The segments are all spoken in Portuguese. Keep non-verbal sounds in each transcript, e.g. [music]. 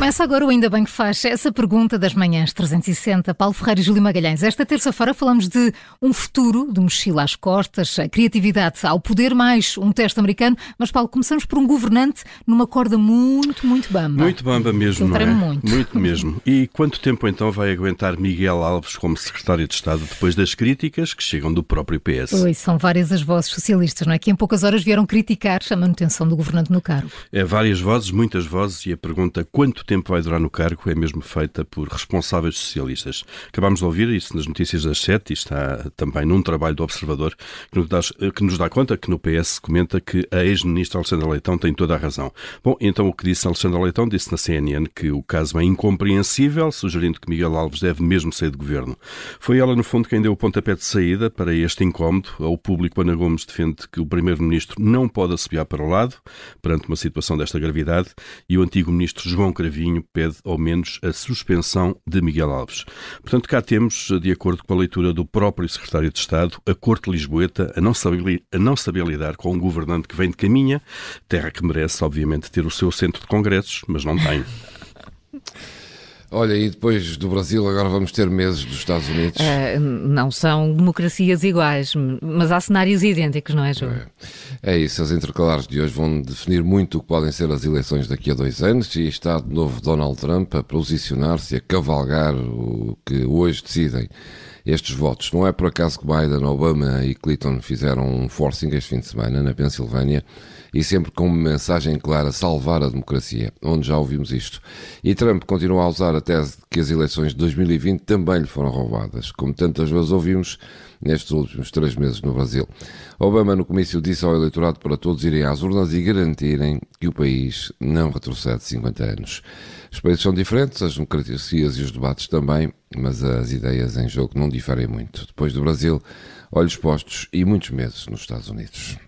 Começa agora o Ainda Bem que Faz essa pergunta das manhãs 360. Paulo Ferreira e Júlio Magalhães. Esta terça-feira falamos de um futuro, de mochila às costas, a criatividade ao poder, mais um teste americano. Mas, Paulo, começamos por um governante numa corda muito, muito bamba. Muito bamba mesmo, não é? muito. Muito mesmo. E quanto tempo então vai aguentar Miguel Alves como secretário de Estado depois das críticas que chegam do próprio PS? Oi, são várias as vozes socialistas, não é? Que em poucas horas vieram criticar a manutenção do governante no cargo. É várias vozes, muitas vozes, e a pergunta quanto tempo vai durar no cargo é mesmo feita por responsáveis socialistas. Acabámos de ouvir isso nas notícias das sete e está também num trabalho do Observador que nos dá, que nos dá conta que no PS comenta que a ex-ministra Alexandra Leitão tem toda a razão. Bom, então o que disse Alexandra Leitão disse na CNN que o caso é incompreensível, sugerindo que Miguel Alves deve mesmo sair do governo. Foi ela, no fundo, quem deu o pontapé de saída para este incómodo. Ao público, Ana Gomes defende que o primeiro-ministro não pode assobiar para o lado perante uma situação desta gravidade e o antigo ministro João Cravinho pede ao menos a suspensão de Miguel Alves. Portanto, cá temos, de acordo com a leitura do próprio secretário de Estado, a Corte Lisboeta a não saber, a não saber lidar com um governante que vem de caminha, terra que merece, obviamente, ter o seu centro de congressos, mas não tem. [laughs] Olha, e depois do Brasil, agora vamos ter meses dos Estados Unidos. Ah, não são democracias iguais, mas há cenários idênticos, não é, Júlio? É isso, as intercalares de hoje vão definir muito o que podem ser as eleições daqui a dois anos e está de novo Donald Trump a posicionar-se, a cavalgar o que hoje decidem estes votos. Não é por acaso que Biden, Obama e Clinton fizeram um forcing este fim de semana na Pensilvânia e sempre com uma mensagem clara, salvar a democracia, onde já ouvimos isto. E Trump continua a usar a tese de que as eleições de 2020 também lhe foram roubadas, como tantas vezes ouvimos nestes últimos três meses no Brasil. Obama, no comício, disse ao eleitorado para todos irem às urnas e garantirem que o país não retrocede 50 anos. Os países são diferentes, as democracias e os debates também, mas as ideias em jogo não diferem muito. Depois do Brasil, olhos postos e muitos meses nos Estados Unidos.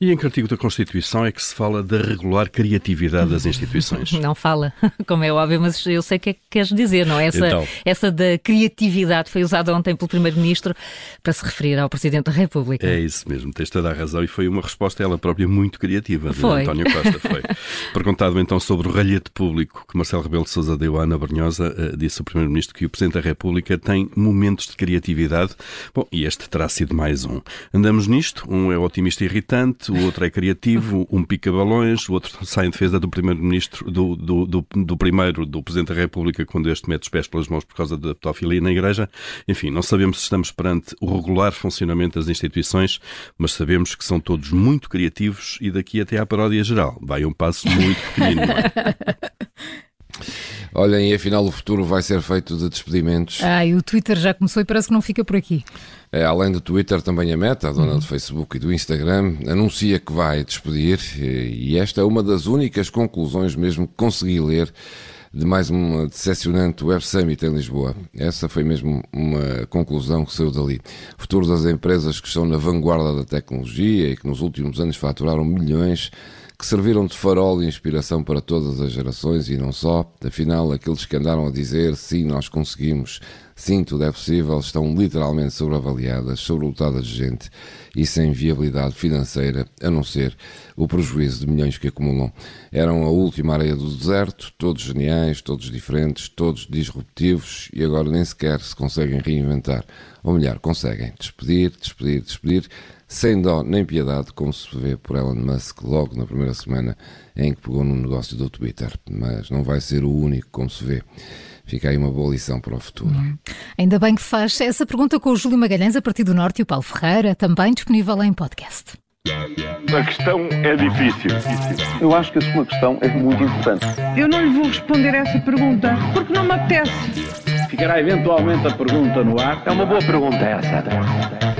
E em que artigo da Constituição é que se fala da regular criatividade das instituições? [laughs] Não fala, [laughs] como é óbvio, mas eu sei o que é que queres dizer, não é? Essa, Então. essa da criatividade foi usada ontem pelo Primeiro-Ministro para se referir ao Presidente da República. É isso mesmo, tens toda a razão e foi uma resposta ela própria muito criativa de Foi. António Costa. Foi. [laughs] Perguntado então sobre o ralhete público que Marcelo Rebelo de Sousa deu à Ana Brunhosa, eh, disse o Primeiro-Ministro que o Presidente da República tem momentos de criatividade. Bom, e este terá sido mais um. Andamos nisto, um é otimista e irritante, o outro é criativo, um pica balões, o outro [laughs] sai em defesa do Primeiro-Ministro, do, do, do, do primeiro, do Presidente da República, quando este mete os pés pelas mãos por causa da pedofilia na Igreja. Enfim, não sabemos se estamos perante o regular funcionamento das instituições, mas sabemos que são todos muito criativos e daqui até à paródia geral. Vai um passo muito pequenino. é? [laughs] Olhem, e afinal o futuro vai ser feito de despedimentos. Ai, o Twitter já começou e parece que não fica por aqui. É, além do Twitter, também a Meta, a dona do Facebook e do Instagram, anuncia que vai despedir, e esta é uma das únicas conclusões mesmo que consegui ler de mais uma decepcionante Web Summit em Lisboa. Essa foi mesmo uma conclusão que saiu dali. O futuro das empresas que estão na vanguarda da tecnologia e que nos últimos anos faturaram milhões que serviram de farol e inspiração para todas as gerações e não só. Afinal, aqueles que andaram a dizer sim, nós conseguimos, sim, tudo é possível, estão literalmente sobreavaliadas, sobrelotadas de gente e sem viabilidade financeira, a não ser o prejuízo de milhões que acumulam. Eram a última areia do deserto, todos geniais, todos diferentes, todos disruptivos e agora nem sequer se conseguem reinventar. Ou melhor, conseguem despedir, despedir, despedir sem dó nem piedade, como se vê por Elon Musk logo na primeira semana em que pegou no negócio do Twitter. Mas não vai ser o único, como se vê. Fica aí uma boa lição para o futuro. Ainda bem que faz essa pergunta com o Júlio Magalhães a partir do Norte e o Paulo Ferreira, também disponível em podcast. A questão é difícil. Eu acho que a sua questão é muito importante. Eu não lhe vou responder essa pergunta porque não me apetece. Ficará eventualmente a pergunta no ar. É uma boa pergunta essa.